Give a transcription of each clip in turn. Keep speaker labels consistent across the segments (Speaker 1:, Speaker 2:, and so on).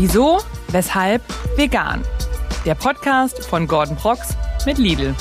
Speaker 1: Wieso, weshalb, vegan. Der Podcast von Gordon Prox mit Lidl.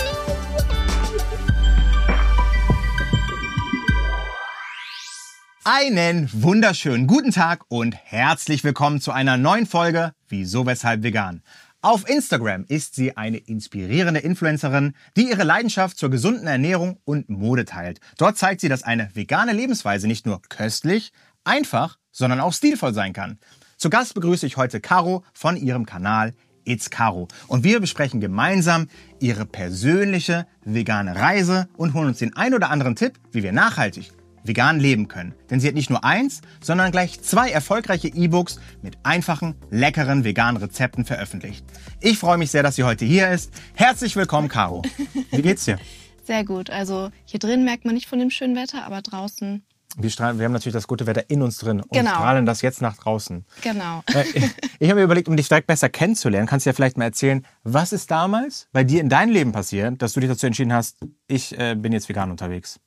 Speaker 2: Einen wunderschönen guten Tag und herzlich willkommen zu einer neuen Folge Wieso, weshalb, vegan. Auf Instagram ist sie eine inspirierende Influencerin, die ihre Leidenschaft zur gesunden Ernährung und Mode teilt. Dort zeigt sie, dass eine vegane Lebensweise nicht nur köstlich, einfach, sondern auch stilvoll sein kann. Zu Gast begrüße ich heute Caro von ihrem Kanal It's Caro. Und wir besprechen gemeinsam ihre persönliche vegane Reise und holen uns den ein oder anderen Tipp, wie wir nachhaltig vegan leben können. Denn sie hat nicht nur eins, sondern gleich zwei erfolgreiche E-Books mit einfachen, leckeren veganen Rezepten veröffentlicht. Ich freue mich sehr, dass sie heute hier ist. Herzlich willkommen, Caro. Wie geht's dir?
Speaker 3: Sehr gut. Also hier drin merkt man nicht von dem schönen Wetter, aber draußen
Speaker 2: wir, strahlen, wir haben natürlich das gute Wetter in uns drin und
Speaker 3: Genau.
Speaker 2: strahlen das jetzt nach draußen.
Speaker 3: Genau.
Speaker 2: Ich- Ich habe mir überlegt, um dich direkt besser kennenzulernen, kannst du ja vielleicht mal erzählen, was ist damals bei dir in deinem Leben passiert, dass du dich dazu entschieden hast, ich äh, bin jetzt vegan unterwegs?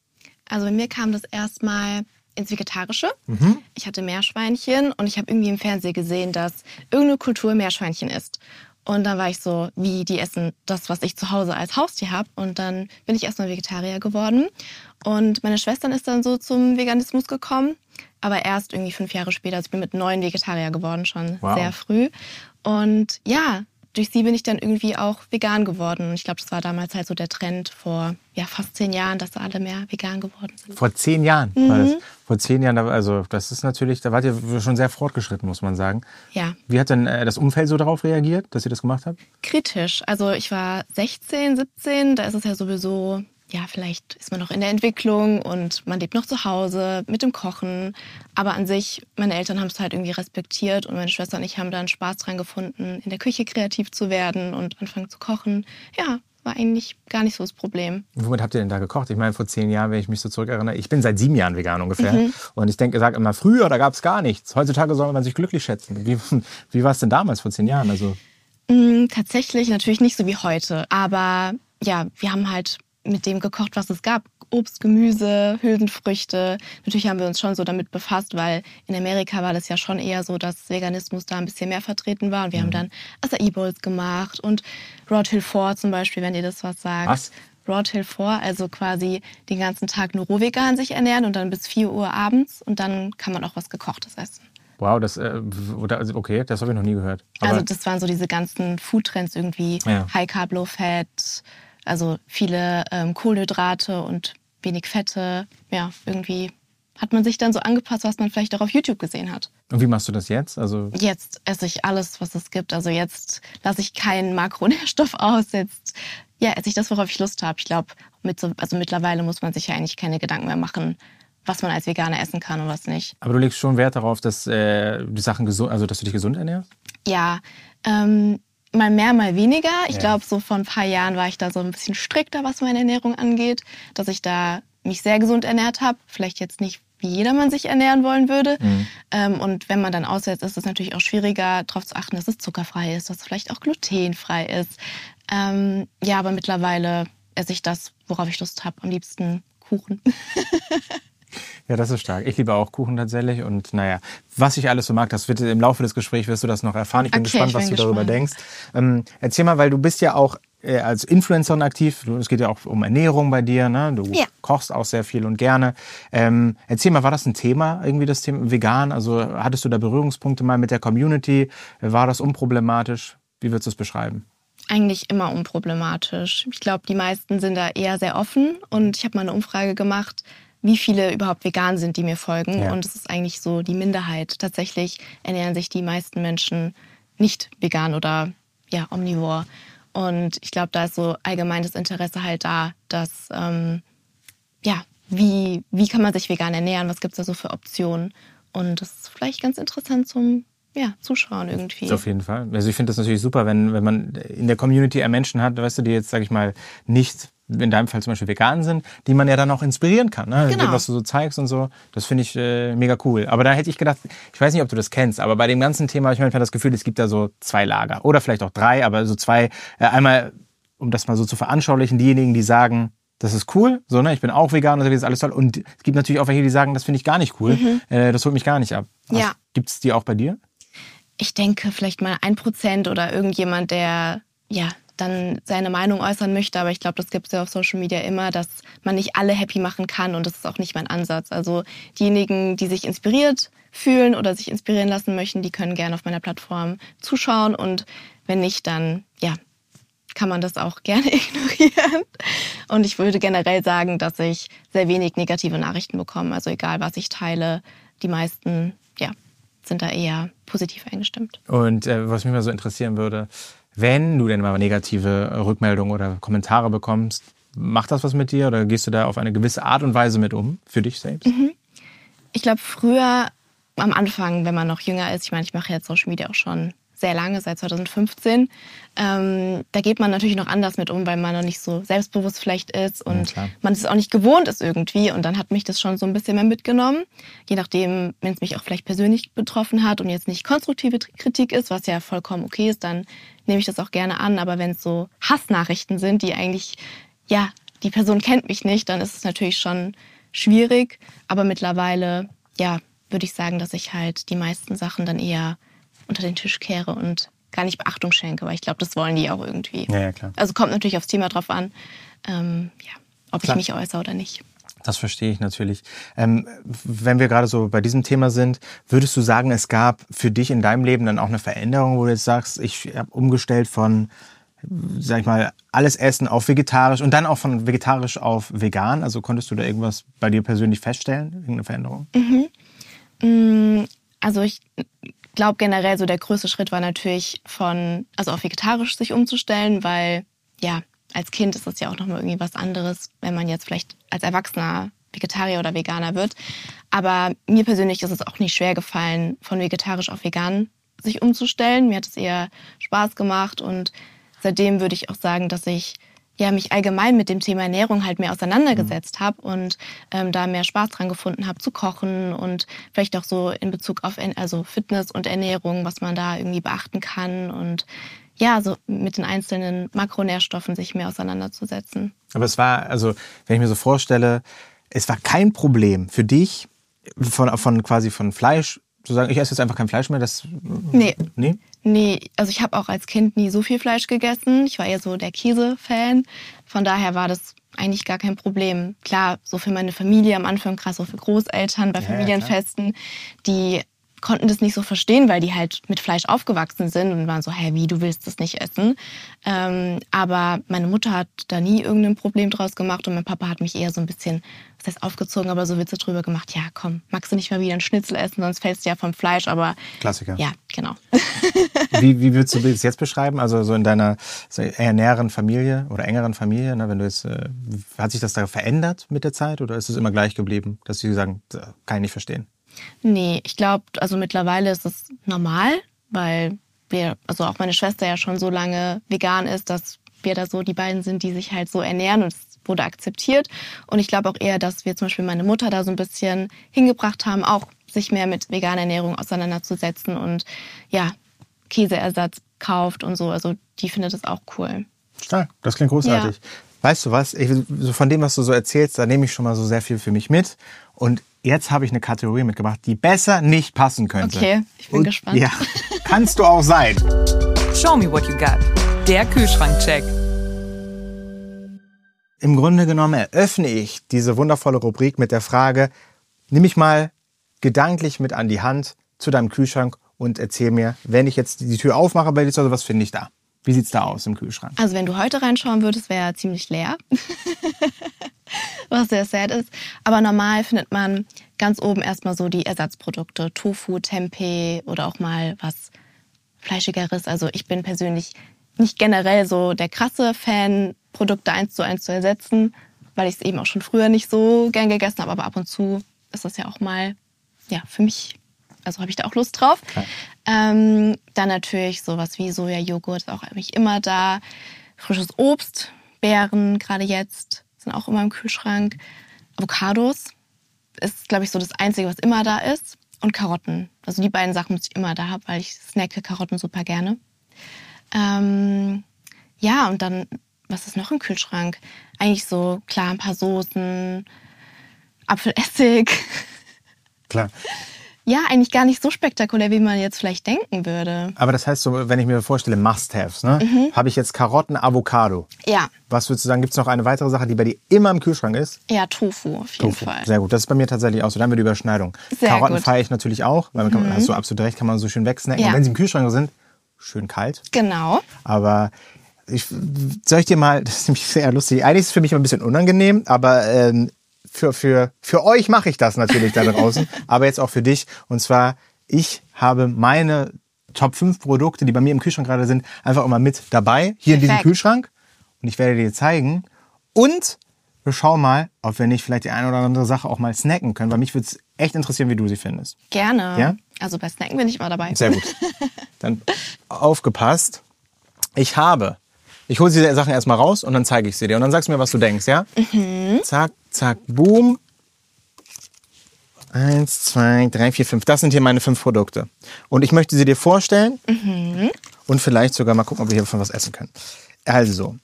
Speaker 3: Also bei mir kam das erstmal ins Vegetarische.
Speaker 2: Mhm.
Speaker 3: Ich hatte Meerschweinchen und ich habe irgendwie im Fernsehen gesehen, dass irgendeine Kultur Meerschweinchen isst. Und dann war ich so, wie die essen das, was ich zu Hause als Haustier habe. Und dann bin ich erstmal Vegetarier geworden. Und meine Schwestern ist dann so zum Veganismus gekommen. Aber erst irgendwie fünf Jahre später. Also ich bin mit neun Vegetarier geworden, schon
Speaker 2: Wow.
Speaker 3: sehr früh. Und ja, durch sie bin ich dann irgendwie auch vegan geworden. Und ich glaube, das war damals halt so der Trend vor ja, fast zehn Jahren, dass alle mehr vegan geworden sind.
Speaker 2: Vor zehn Jahren
Speaker 3: Mhm.
Speaker 2: war das. Vor zehn Jahren, also das ist natürlich, da wart ihr schon sehr fortgeschritten, muss man sagen.
Speaker 3: Ja,
Speaker 2: Wie hat denn äh, das Umfeld so darauf reagiert, dass ihr das gemacht habt?
Speaker 3: kritisch. Also ich war 16, 17, da ist es ja sowieso, ja, vielleicht ist man noch in der Entwicklung und man lebt noch zu Hause mit dem Kochen. Aber an sich, meine Eltern haben es halt irgendwie respektiert und meine Schwester und ich haben dann Spaß dran gefunden, in der Küche kreativ zu werden und anfangen zu kochen. Ja, war eigentlich gar nicht so das Problem.
Speaker 2: Womit habt ihr denn da gekocht? Ich meine, vor zehn Jahren, wenn ich mich so zurückerinnere, ich bin seit sieben Jahren vegan ungefähr.
Speaker 3: Mhm.
Speaker 2: Und ich denke, sag immer, früher, da gab es gar nichts. Heutzutage soll man sich glücklich schätzen. Wie, wie war es denn damals vor zehn Jahren? Also,
Speaker 3: Mm, tatsächlich natürlich nicht so wie heute. Aber ja, wir haben halt mit dem gekocht, was es gab. Obst, Gemüse, Hülsenfrüchte. Natürlich haben wir uns schon so damit befasst, weil in Amerika war das ja schon eher so, dass Veganismus da ein bisschen mehr vertreten war. Und wir haben dann Acai Bowls gemacht und Rod Hill 4 zum Beispiel, wenn ihr das was sagt.
Speaker 2: Was?
Speaker 3: Rod Hill 4, also quasi den ganzen Tag nur roh vegan sich ernähren und dann bis 4 Uhr abends und dann kann man auch was gekochtes essen.
Speaker 2: wow, das, äh, also, okay, das habe ich noch nie gehört. Aber
Speaker 3: Also das waren so diese ganzen Foodtrends irgendwie,
Speaker 2: Ja.
Speaker 3: High Carb, Low Fat, also viele ähm, Kohlenhydrate und wenig Fette. Ja, irgendwie hat man sich dann so angepasst, was man vielleicht auch auf YouTube gesehen hat.
Speaker 2: und wie machst du das jetzt? Also,
Speaker 3: Jetzt esse ich alles, was es gibt. Also jetzt lasse ich keinen Makronährstoff aus. Jetzt ja, esse ich das, worauf ich Lust habe. Ich glaube, mit so, also mittlerweile muss man sich ja eigentlich keine Gedanken mehr machen, was man als Veganer essen kann und was nicht.
Speaker 2: aber du legst schon Wert darauf, dass äh, die Sachen gesund, also dass du dich gesund ernährst?
Speaker 3: Ja, ähm, mal mehr, mal weniger. Ich
Speaker 2: Ja.
Speaker 3: glaube, so vor ein paar Jahren war ich da so ein bisschen strikter, was meine Ernährung angeht, dass ich da mich sehr gesund ernährt habe. Vielleicht jetzt nicht, wie jedermann sich ernähren wollen würde. Ähm, und wenn man dann aussetzt, ist es natürlich auch schwieriger, darauf zu achten, dass es zuckerfrei ist, dass es vielleicht auch glutenfrei ist. Ähm, ja, aber mittlerweile esse ich das, worauf ich Lust habe. Am liebsten Kuchen.
Speaker 2: Ja, das ist stark. Ich liebe auch Kuchen tatsächlich. Und naja, was ich alles so mag, das wird im Laufe des Gesprächs wirst du das noch erfahren. Ich bin
Speaker 3: Okay,
Speaker 2: gespannt,
Speaker 3: ich
Speaker 2: was
Speaker 3: bin
Speaker 2: du darüber denkst. Ähm, erzähl mal, weil du bist ja auch äh, als Influencerin aktiv. Du- Es geht ja auch um Ernährung bei dir. Ne? Du
Speaker 3: Ja.
Speaker 2: kochst auch sehr viel und gerne. Ähm, erzähl mal, war das ein Thema, irgendwie das Thema vegan? Also hattest du da Berührungspunkte mal mit der Community? War das unproblematisch? Wie würdest du es beschreiben?
Speaker 3: eigentlich immer unproblematisch. Ich glaube, die meisten sind da eher sehr offen und ich habe mal eine Umfrage gemacht, wie viele überhaupt vegan sind, die mir folgen.
Speaker 2: Ja.
Speaker 3: Und es ist eigentlich so die Minderheit. Tatsächlich ernähren sich die meisten Menschen nicht vegan oder ja, omnivor. Und ich glaube, da ist so allgemeines Interesse halt da, dass ähm, ja, wie, wie kann man sich vegan ernähren? Was gibt es da so für Optionen? Und das ist vielleicht ganz interessant zum ja, Zuschauen irgendwie.
Speaker 2: Auf jeden Fall. Also ich finde das natürlich super, wenn, wenn man in der Community Menschen hat, weißt du, die jetzt, sag ich mal, nicht in deinem Fall zum Beispiel vegan sind, die man ja dann auch inspirieren kann, ne?
Speaker 3: Genau.
Speaker 2: Dem, was du so zeigst und so. Das finde ich äh, mega cool. Aber da hätte ich gedacht, ich weiß nicht, ob du das kennst, aber bei dem ganzen Thema habe ich manchmal das Gefühl, es gibt da so zwei Lager. Oder vielleicht auch drei, aber so zwei. Äh, einmal, um das mal so zu veranschaulichen, diejenigen, die sagen, das ist cool, so, ne, ich bin auch vegan, das ist alles toll. Und es gibt natürlich auch welche, die sagen, das finde ich gar nicht cool, äh, das holt mich gar nicht ab.
Speaker 3: Ja.
Speaker 2: Gibt es die auch bei dir?
Speaker 3: ich denke, vielleicht mal ein Prozent oder irgendjemand, der ja dann seine Meinung äußern möchte. Aber ich glaube, das gibt es ja auf Social Media immer, dass man nicht alle happy machen kann und das ist auch nicht mein Ansatz. Also diejenigen, die sich inspiriert fühlen oder sich inspirieren lassen möchten, die können gerne auf meiner Plattform zuschauen und wenn nicht, dann ja, kann man das auch gerne ignorieren. Und ich würde generell sagen, dass ich sehr wenig negative Nachrichten bekomme. Also egal, was ich teile, die meisten, ja, sind da eher positiv eingestimmt.
Speaker 2: Und äh, was mich mal so interessieren würde, wenn du denn mal negative Rückmeldungen oder Kommentare bekommst, macht das was mit dir oder gehst du da auf eine gewisse Art und Weise mit um für dich selbst? Mhm.
Speaker 3: Ich glaube, früher am Anfang, wenn man noch jünger ist, ich meine, ich mache jetzt Social Media auch schon sehr lange, seit 2015. Ähm, da geht man natürlich noch anders mit um, weil man noch nicht so selbstbewusst vielleicht ist und ja, man es auch nicht gewohnt ist irgendwie. Und dann hat mich das schon so ein bisschen mehr mitgenommen. Je nachdem, wenn es mich auch vielleicht persönlich betroffen hat und jetzt nicht konstruktive Kritik ist, was ja vollkommen okay ist, dann nehme ich das auch gerne an. Aber wenn es so Hassnachrichten sind, die eigentlich, ja, die Person kennt mich nicht, dann ist es natürlich schon schwierig. Aber mittlerweile, ja, würde ich sagen, dass ich halt die meisten Sachen dann eher unter den Tisch kehre und gar nicht Beachtung schenke, weil ich glaube, das wollen die auch irgendwie.
Speaker 2: Ja, ja, klar.
Speaker 3: Also kommt natürlich aufs Thema drauf an, ähm, ja, ob klar. ich mich äußere oder nicht.
Speaker 2: Das verstehe ich natürlich. Ähm, wenn wir gerade so bei diesem Thema sind, würdest du sagen, es gab für dich in deinem Leben dann auch eine Veränderung, wo du jetzt sagst, ich habe umgestellt von, sag ich mal, alles Essen auf vegetarisch und dann auch von vegetarisch auf vegan? Also konntest du da irgendwas bei dir persönlich feststellen, irgendeine Veränderung?
Speaker 3: Mhm. Mm, also ich glaube generell so der größte Schritt war natürlich von, also auf vegetarisch sich umzustellen, weil ja, als Kind ist das ja auch nochmal irgendwie was anderes, wenn man jetzt vielleicht als Erwachsener Vegetarier oder Veganer wird. Aber mir persönlich ist es auch nicht schwer gefallen, von vegetarisch auf vegan sich umzustellen. Mir hat es eher Spaß gemacht und seitdem würde ich auch sagen, dass ich ja, mich allgemein mit dem Thema Ernährung halt mehr auseinandergesetzt mhm. habe und ähm, da mehr Spaß dran gefunden habe zu kochen und vielleicht auch so in Bezug auf also Fitness und Ernährung, was man da irgendwie beachten kann und ja, so mit den einzelnen Makronährstoffen sich mehr auseinanderzusetzen.
Speaker 2: Aber es war, also wenn ich mir so vorstelle, es war kein Problem für dich von, von quasi von Fleisch zu sagen, ich esse jetzt einfach kein Fleisch mehr, das
Speaker 3: nee. nee? Nee, also ich habe auch als Kind nie so viel Fleisch gegessen. Ich war eher so der Käse-Fan. Von daher war das eigentlich gar kein Problem. Klar, so für meine Familie am Anfang, krass, so für Großeltern bei ja, Familienfesten, die konnten das nicht so verstehen, weil die halt mit Fleisch aufgewachsen sind und waren so, hä, wie, du willst das nicht essen. Ähm, aber meine Mutter hat da nie irgendein Problem draus gemacht und mein Papa hat mich eher so ein bisschen, was heißt aufgezogen, aber so Witze drüber gemacht, ja komm, magst du nicht mal wieder ein Schnitzel essen, sonst fällst du ja vom Fleisch, aber...
Speaker 2: Klassiker.
Speaker 3: Ja, genau.
Speaker 2: wie, wie würdest du das jetzt beschreiben? Also so in deiner so eher näheren Familie oder engeren Familie, ne, wenn du jetzt, äh, hat sich das da verändert mit der Zeit oder ist es immer gleich geblieben, dass sie sagen, kann ich nicht verstehen?
Speaker 3: Nee, ich glaube, also mittlerweile ist es normal, weil wir, also auch meine Schwester ja schon so lange vegan ist, dass wir da so die beiden sind, die sich halt so ernähren und es wurde akzeptiert. Und ich glaube auch eher, dass wir zum Beispiel meine Mutter da so ein bisschen hingebracht haben, auch sich mehr mit veganer Ernährung auseinanderzusetzen und ja, Käseersatz kauft und so. Also die findet es auch cool.
Speaker 2: Stark, das klingt großartig. Ja. Weißt du was? Ich, so von dem, was du so erzählst, da nehme ich schon mal so sehr viel für mich mit. Und jetzt habe ich eine Kategorie mitgebracht, die besser nicht passen könnte.
Speaker 3: Okay, ich bin
Speaker 2: Und,
Speaker 3: gespannt.
Speaker 2: Ja, kannst du auch sein.
Speaker 1: Show me what you got. Der Kühlschrankcheck.
Speaker 2: Im Grunde genommen eröffne ich diese wundervolle Rubrik mit der Frage, nimm mich mal gedanklich mit an die Hand zu deinem Kühlschrank und erzähl mir, wenn ich jetzt die Tür aufmache bei dir zu Hause, was finde ich da? Wie sieht's da aus im Kühlschrank?
Speaker 3: Also wenn du heute reinschauen würdest, wäre er ziemlich leer. Was sehr sad ist. Aber normal findet man ganz oben erstmal so die Ersatzprodukte. Tofu, Tempeh oder auch mal was Fleischigeres. Also ich bin persönlich nicht generell so der krasse Fan, Produkte eins zu eins zu ersetzen, weil ich es eben auch schon früher nicht so gern gegessen habe. Aber ab und zu ist das ja auch mal ja, für mich also habe ich da auch Lust drauf. Ähm, dann natürlich sowas wie Sojajoghurt ist auch eigentlich immer da. Frisches Obst, Beeren gerade jetzt sind auch immer im Kühlschrank. Avocados ist, glaube ich, so das Einzige, was immer da ist. Und Karotten. Also die beiden Sachen muss ich immer da haben, weil ich snacke Karotten super gerne. Ähm, ja, und dann, was ist noch im Kühlschrank? Eigentlich so, klar, ein paar Soßen, Apfelessig.
Speaker 2: Klar.
Speaker 3: ja, eigentlich gar nicht so spektakulär, wie man jetzt vielleicht denken würde.
Speaker 2: Aber das heißt so, wenn ich mir vorstelle, Must-Haves, ne? habe ich jetzt Karotten, Avocado.
Speaker 3: Ja,
Speaker 2: Was würdest du sagen, gibt es noch eine weitere Sache, die bei dir immer im Kühlschrank ist?
Speaker 3: ja, Tofu auf jeden
Speaker 2: Tofu.
Speaker 3: Fall.
Speaker 2: Sehr gut. Das ist bei mir tatsächlich auch so. Da haben wir die Überschneidung.
Speaker 3: Sehr
Speaker 2: Karotten
Speaker 3: gut. Mhm.
Speaker 2: feiere ich natürlich auch, weil man kann, hast du absolut recht, kann man so schön wegsnacken.
Speaker 3: Ja.
Speaker 2: Und wenn sie im Kühlschrank sind, schön kalt.
Speaker 3: Genau.
Speaker 2: Aber ich, soll ich dir mal, das ist nämlich sehr lustig. Eigentlich ist es für mich immer ein bisschen unangenehm, aber ähm, für, für, für euch mache ich das natürlich da draußen, aber jetzt auch für dich. Und zwar, ich habe meine Top 5 Produkte, die bei mir im Kühlschrank gerade sind, einfach immer mit dabei, hier in diesem
Speaker 3: Perfekt.
Speaker 2: Kühlschrank. Und ich werde dir zeigen. Und wir schauen mal, ob wir nicht vielleicht die eine oder andere Sache auch mal snacken können, weil mich würde es echt interessieren, wie du sie findest.
Speaker 3: Gerne.
Speaker 2: Ja?
Speaker 3: Also bei Snacken bin ich immer dabei.
Speaker 2: Sehr gut. Dann aufgepasst. Ich habe. Ich hole diese Sachen erstmal raus und dann zeige ich sie dir. Und dann sagst du mir, was du denkst, ja? Zack, zack, boom. Eins, zwei, drei, vier, fünf. Das sind hier meine fünf Produkte. Und ich möchte sie dir vorstellen und vielleicht sogar mal gucken, ob wir hiervon was essen können. Also,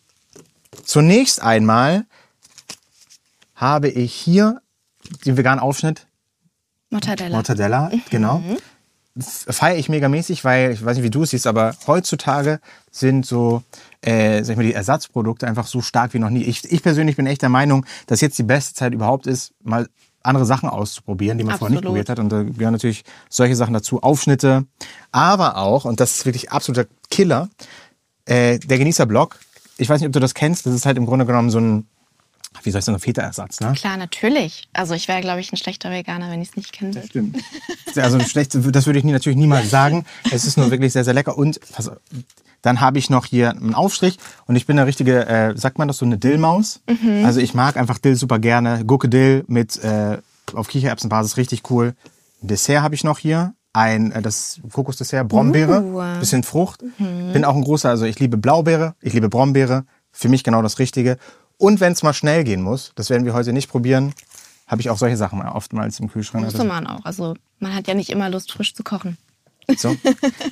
Speaker 2: zunächst einmal habe ich hier den veganen Aufschnitt
Speaker 3: Mortadella.
Speaker 2: Mortadella, genau. Feiere ich megamäßig, weil ich weiß nicht, wie du es siehst, aber heutzutage sind so, äh, sag ich mal, die Ersatzprodukte einfach so stark wie noch nie. Ich, ich persönlich bin echt der Meinung, dass jetzt die beste Zeit überhaupt ist, mal andere Sachen auszuprobieren, die man vorher nicht
Speaker 3: Absolut.
Speaker 2: probiert hat. Und da gehören natürlich solche Sachen dazu, Aufschnitte, aber auch, und das ist wirklich absoluter Killer, äh, der Genießerblock. Ich weiß nicht, ob du das kennst, das ist halt im Grunde genommen so ein, wie soll ich sagen, ein Feta-Ersatz, ne?
Speaker 3: Klar, natürlich. Also ich wäre, glaube ich, ein schlechter Veganer, wenn ich es nicht kenne.
Speaker 2: Stimmt. Also schlecht, das würde ich natürlich niemals sagen. Es ist nur wirklich sehr, sehr lecker. Und auf, dann habe ich noch hier einen Aufstrich und ich bin eine richtige, äh, sagt man das so, eine Dillmaus. Also ich mag einfach Dill super gerne. Gurke Dill mit äh, auf Kichererbsenbasis, richtig cool. Dessert habe ich noch hier. Ein, äh, das Kokosdessert, Brombeere,
Speaker 3: Uh.
Speaker 2: bisschen Frucht. Bin auch ein großer, also ich liebe Blaubeere, ich liebe Brombeere. Für mich genau das Richtige. Und wenn es mal schnell gehen muss, das werden wir heute nicht probieren, habe ich auch solche Sachen oftmals im Kühlschrank.
Speaker 3: Musste
Speaker 2: Also-
Speaker 3: man auch. Also man hat ja nicht immer Lust, frisch zu kochen.
Speaker 2: so.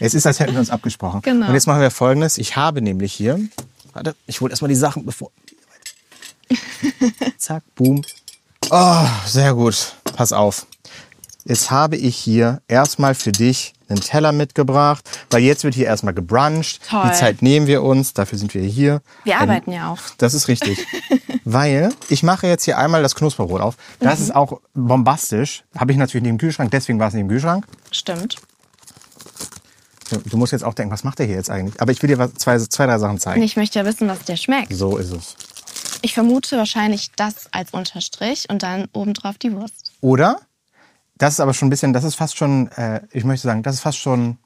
Speaker 2: Es ist, als hätten wir uns abgesprochen.
Speaker 3: Genau.
Speaker 2: Und jetzt machen wir folgendes. Ich habe nämlich hier, warte, ich hole erstmal die Sachen, bevor. Zack, boom. Oh, sehr gut. Pass auf. Jetzt habe ich hier erstmal für dich einen Teller mitgebracht, weil jetzt wird hier erstmal gebruncht.
Speaker 3: Toll.
Speaker 2: Die Zeit nehmen wir uns, dafür sind wir hier.
Speaker 3: Wir
Speaker 2: Ähm,
Speaker 3: arbeiten ja auch.
Speaker 2: Das ist richtig. Weil ich mache jetzt hier einmal das Knusperbrot auf. Das
Speaker 3: Mhm.
Speaker 2: ist auch bombastisch. Habe ich natürlich nicht im Kühlschrank, deswegen war es nicht im Kühlschrank.
Speaker 3: Stimmt.
Speaker 2: Du- Du musst jetzt auch denken, was macht der hier jetzt eigentlich? Aber ich will dir was, zwei, zwei, drei Sachen zeigen.
Speaker 3: Ich möchte ja wissen, was der schmeckt.
Speaker 2: So ist es.
Speaker 3: Ich vermute wahrscheinlich das als Unterstrich und dann obendrauf die Wurst.
Speaker 2: Oder, das ist aber schon ein bisschen, das ist fast schon, äh, ich möchte sagen, das ist fast schon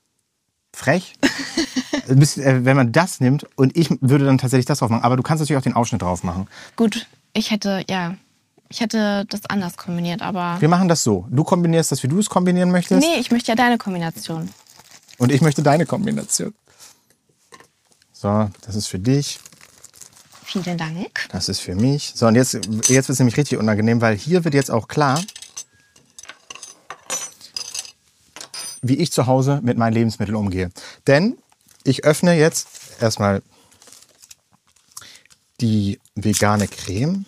Speaker 2: frech. Bisschen, äh, wenn man das nimmt und ich würde dann tatsächlich das drauf machen. Aber du kannst natürlich auch den Ausschnitt drauf machen.
Speaker 3: Gut, ich hätte, ja, ich hätte das anders kombiniert, aber.
Speaker 2: Wir machen das so. Du kombinierst das, wie du es kombinieren möchtest.
Speaker 3: Nee, ich möchte ja deine Kombination.
Speaker 2: Und ich möchte deine Kombination. So, das ist für dich.
Speaker 3: Vielen Dank.
Speaker 2: Das ist für mich. So, und jetzt, jetzt wird es nämlich richtig unangenehm, weil hier wird jetzt auch klar, wie ich zu Hause mit meinen Lebensmitteln umgehe. Denn ich öffne jetzt erstmal die vegane Creme.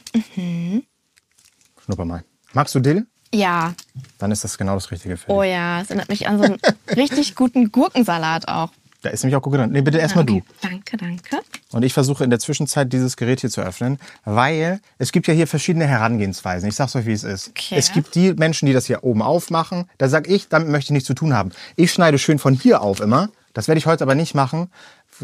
Speaker 2: Schnupper mal. Magst du Dill?
Speaker 3: Ja,
Speaker 2: Dann ist das genau das Richtige für dich.
Speaker 3: oh ja, es erinnert mich an so einen richtig guten Gurkensalat auch.
Speaker 2: Da ist nämlich auch Gurke drin. Nee, bitte erstmal
Speaker 3: Okay,
Speaker 2: du.
Speaker 3: Danke, danke.
Speaker 2: Und ich versuche in der Zwischenzeit dieses Gerät hier zu öffnen, weil es gibt ja hier verschiedene Herangehensweisen. Ich sag's euch, wie es ist.
Speaker 3: Okay.
Speaker 2: Es gibt die Menschen, die das hier oben aufmachen. Da sag ich, damit möchte ich nichts zu tun haben. Ich schneide schön von hier auf immer. Das werde ich heute aber nicht machen.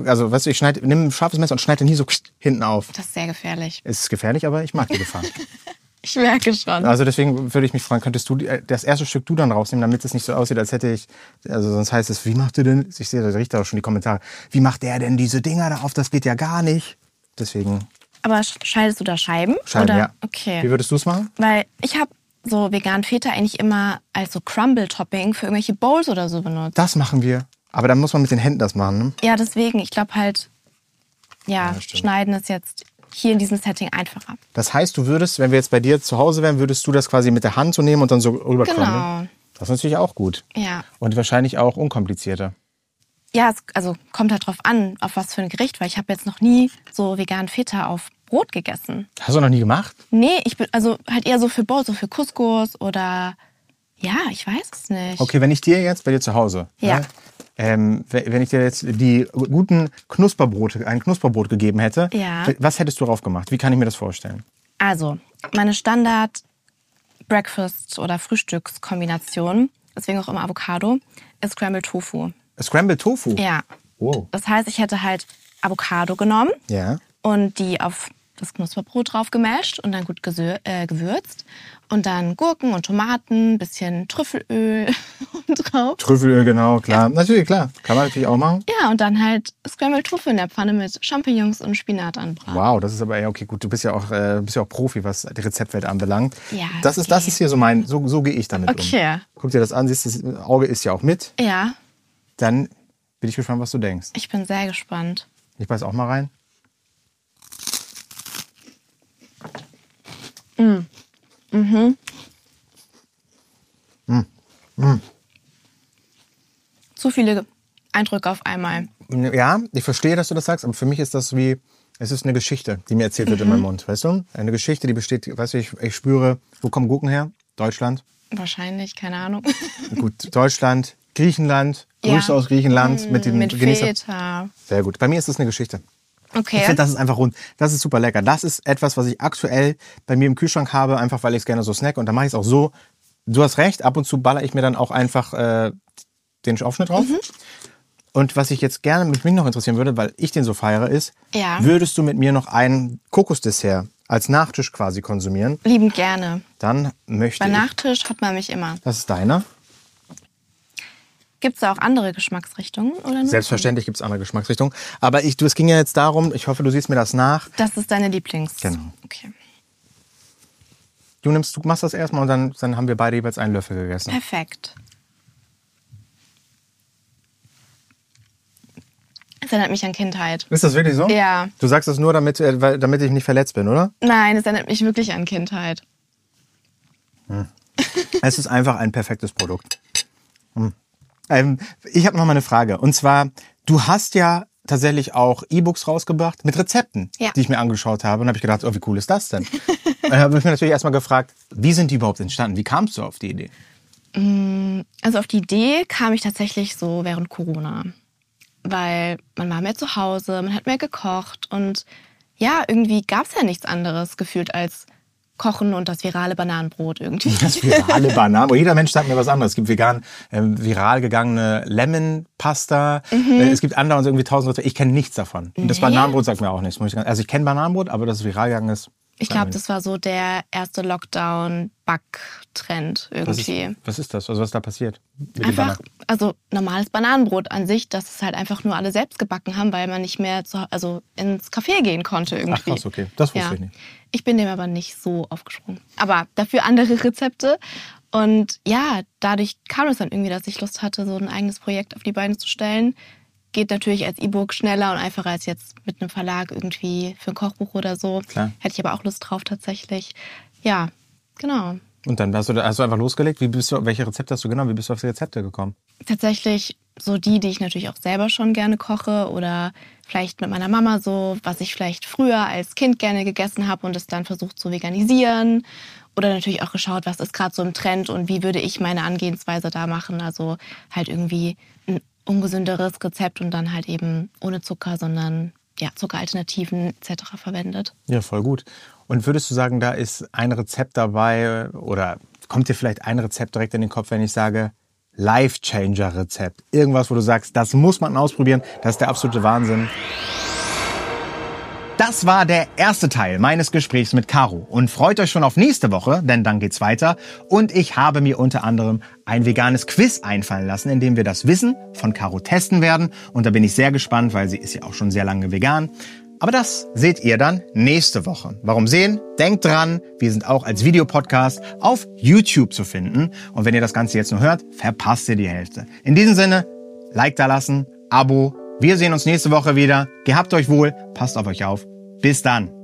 Speaker 2: Also, weißt du, ich schneide, nimm ein scharfes Messer und schneide den hier so hinten auf.
Speaker 3: Das ist sehr gefährlich.
Speaker 2: Es ist gefährlich, aber ich mag die Gefahr.
Speaker 3: Ich merke schon.
Speaker 2: Also deswegen würde ich mich fragen, könntest du äh, das erste Stück du dann rausnehmen, damit es nicht so aussieht, als hätte ich, also sonst heißt es, wie macht ihr denn, ich sehe, da riecht auch schon die Kommentare, wie macht der denn diese Dinger da auf, das geht ja gar nicht. Deswegen,
Speaker 3: Aber sch- schneidest du da Scheiben?
Speaker 2: Scheiben,
Speaker 3: Oder?
Speaker 2: ja.
Speaker 3: Okay.
Speaker 2: Wie würdest du es machen?
Speaker 3: Weil ich habe so vegan Feta eigentlich immer als so Crumble-Topping für irgendwelche Bowls oder so benutzt.
Speaker 2: Das machen wir. Aber dann muss man mit den Händen das machen. Ne?
Speaker 3: Ja, deswegen, ich glaube halt, ja,
Speaker 2: Ja,
Speaker 3: schneiden ist jetzt hier in diesem Setting einfacher.
Speaker 2: Das heißt, du würdest, wenn wir jetzt bei dir zu Hause wären, würdest du das quasi mit der Hand so nehmen und dann so rüberkommen.
Speaker 3: Genau.
Speaker 2: Das ist natürlich auch gut.
Speaker 3: Ja.
Speaker 2: Und wahrscheinlich auch unkomplizierter.
Speaker 3: Ja, es also kommt halt drauf an, auf was für ein Gericht, weil ich habe jetzt noch nie so vegan Feta auf Brot gegessen.
Speaker 2: Hast du noch nie gemacht?
Speaker 3: Nee, ich bin also halt eher so für Bowls, so für Couscous oder Ja, ich weiß es nicht.
Speaker 2: Okay, wenn ich dir jetzt bei dir zu Hause,
Speaker 3: Ja.
Speaker 2: ne, ähm, we- wenn ich dir jetzt die guten Knusperbrote, ein Knusperbrot gegeben hätte,
Speaker 3: Ja.
Speaker 2: was hättest du drauf gemacht? Wie kann ich mir das vorstellen?
Speaker 3: Also, meine Standard Breakfast- oder Frühstückskombination, deswegen auch immer Avocado, ist Scrambled Tofu.
Speaker 2: Scrambled Tofu.
Speaker 3: Ja.
Speaker 2: Wow.
Speaker 3: Das heißt, ich hätte halt Avocado genommen
Speaker 2: Ja.
Speaker 3: und die auf das Knusperbrot drauf gemasht und dann gut äh, gewürzt. Und dann Gurken und Tomaten, bisschen Trüffelöl drauf.
Speaker 2: Trüffelöl, genau, klar. Natürlich, klar. Kann man natürlich auch machen.
Speaker 3: Ja, und dann halt Scrambled Tofu in der Pfanne mit Champignons und Spinat anbraten.
Speaker 2: Wow, das ist aber ja okay, gut. Du bist ja auch, äh, bist ja auch Profi, was die Rezeptwelt anbelangt.
Speaker 3: Ja,
Speaker 2: das ist, das ist hier so mein, so, so gehe ich damit um.
Speaker 3: Okay.
Speaker 2: Guck dir das an, siehst du, das Auge ist ja auch mit.
Speaker 3: Ja,
Speaker 2: Dann bin ich gespannt, was du denkst.
Speaker 3: ich bin sehr gespannt.
Speaker 2: Ich beiß auch mal rein.
Speaker 3: Zu viele Eindrücke auf einmal.
Speaker 2: Ja, ich verstehe, dass du das sagst, aber für mich ist das wie, es ist eine Geschichte, die mir erzählt wird in
Speaker 3: Mhm.
Speaker 2: meinem Mund, weißt du? Eine Geschichte, die besteht, weißt du, ich, ich spüre, wo kommen Gurken her? Deutschland.
Speaker 3: Wahrscheinlich, keine Ahnung.
Speaker 2: Gut, Deutschland, Griechenland,
Speaker 3: Ja.
Speaker 2: Grüße aus Griechenland mit den
Speaker 3: Mit
Speaker 2: Genießer-
Speaker 3: Feta.
Speaker 2: Sehr gut. Bei mir ist das eine Geschichte. Ich
Speaker 3: Okay.
Speaker 2: finde, das ist einfach rund. Das ist super lecker. Das ist etwas, was ich aktuell bei mir im Kühlschrank habe, einfach weil ich es gerne so snack. Und da mache ich es auch so. Du hast recht, ab und zu baller ich mir dann auch einfach äh, den Aufschnitt drauf.
Speaker 3: Mhm.
Speaker 2: Und was ich jetzt gerne mit mich noch interessieren würde, weil ich den so feiere, ist,
Speaker 3: Ja.
Speaker 2: würdest du mit mir noch ein Kokosdessert als Nachtisch quasi konsumieren?
Speaker 3: Liebend gerne.
Speaker 2: Dann möchte
Speaker 3: Bei
Speaker 2: ich.
Speaker 3: Nachtisch hat man mich immer.
Speaker 2: Das ist deiner.
Speaker 3: Gibt es da auch andere Geschmacksrichtungen? Oder nur?
Speaker 2: Selbstverständlich gibt es andere Geschmacksrichtungen. Aber ich, du, es ging ja jetzt darum, ich hoffe, du siehst mir das nach.
Speaker 3: Das ist deine Lieblings.
Speaker 2: Genau.
Speaker 3: Okay.
Speaker 2: Du nimmst, du machst das erstmal und dann, dann haben wir beide jeweils einen Löffel gegessen.
Speaker 3: Perfekt. Es erinnert mich an Kindheit.
Speaker 2: Ist das wirklich so?
Speaker 3: Ja.
Speaker 2: Du sagst das nur, damit, äh, weil- damit ich nicht verletzt bin, oder?
Speaker 3: Nein, es erinnert mich wirklich an Kindheit.
Speaker 2: Es ist einfach ein perfektes Produkt. Hm. Ähm, ich habe noch mal eine Frage. Und zwar, du hast ja tatsächlich auch E-Books rausgebracht mit Rezepten,
Speaker 3: Ja.
Speaker 2: die ich mir angeschaut habe. Und habe ich gedacht, oh, wie cool ist das denn? Dann habe ich mir natürlich erstmal gefragt, wie sind die überhaupt entstanden? Wie kamst du auf die Idee?
Speaker 3: Also auf die Idee kam ich tatsächlich so während Corona. Weil man war mehr zu Hause, man hat mehr gekocht und ja, irgendwie gab es ja nichts anderes gefühlt als Kochen und das virale Bananenbrot irgendwie.
Speaker 2: Das virale Bananen. Jeder Mensch sagt mir was anderes. Es gibt vegan, ähm, viral gegangene Lemon-Pasta. Äh, Es gibt andere und irgendwie tausend Rezepte. Ich kenne nichts davon. Und das
Speaker 3: Mhm. Nee.
Speaker 2: Bananenbrot sagt mir auch nichts. Also ich kenne Bananenbrot, aber das viral gegangen ist.
Speaker 3: Ich glaube, das war so der erste Lockdown-Back-Trend
Speaker 2: was ist,
Speaker 3: irgendwie.
Speaker 2: was ist das? Also was ist da passiert?
Speaker 3: Einfach, also normales Bananenbrot an sich, dass es halt einfach nur alle selbst gebacken haben, weil man nicht mehr zu, also ins Café gehen konnte irgendwie.
Speaker 2: Ach krass, okay. Das wusste
Speaker 3: Ja.
Speaker 2: ich nicht.
Speaker 3: Ich bin dem aber nicht so aufgesprungen. Aber dafür andere Rezepte. Und ja, dadurch kam es dann irgendwie, dass ich Lust hatte, so ein eigenes Projekt auf die Beine zu stellen. Geht natürlich als E-Book schneller und einfacher als jetzt mit einem Verlag irgendwie für ein Kochbuch oder so.
Speaker 2: Klar.
Speaker 3: Hätte ich aber auch Lust drauf tatsächlich. Ja, genau.
Speaker 2: Und dann hast du, hast du einfach losgelegt. Wie bist du, welche Rezepte hast du genommen? Wie bist du auf die Rezepte gekommen?
Speaker 3: Tatsächlich so die, die ich natürlich auch selber schon gerne koche oder vielleicht mit meiner Mama so, was ich vielleicht früher als Kind gerne gegessen habe und es dann versucht zu veganisieren. Oder natürlich auch geschaut, was ist gerade so im Trend und wie würde ich meine Angehensweise da machen. Also halt irgendwie ungesünderes Rezept und dann halt eben ohne Zucker, sondern ja, Zuckeralternativen etc. verwendet.
Speaker 2: Ja, voll gut. Und würdest du sagen, da ist ein Rezept dabei oder kommt dir vielleicht ein Rezept direkt in den Kopf, wenn ich sage Life-Changer-Rezept? Irgendwas, wo du sagst, das muss man ausprobieren, das ist der absolute Wahnsinn. Das war der erste Teil meines Gesprächs mit Caro. Und freut euch schon auf nächste Woche, denn dann geht's weiter. Und ich habe mir unter anderem ein veganes Quiz einfallen lassen, in dem wir das Wissen von Caro testen werden. Und da bin ich sehr gespannt, weil sie ist ja auch schon sehr lange vegan. Aber das seht ihr dann nächste Woche. Warum sehen? Denkt dran, wir sind auch als Videopodcast auf YouTube zu finden. Und wenn ihr das Ganze jetzt nur hört, verpasst ihr die Hälfte. In diesem Sinne, Like da lassen, Abo. Wir sehen uns nächste Woche wieder. Gehabt euch wohl, passt auf euch auf. Bis dann.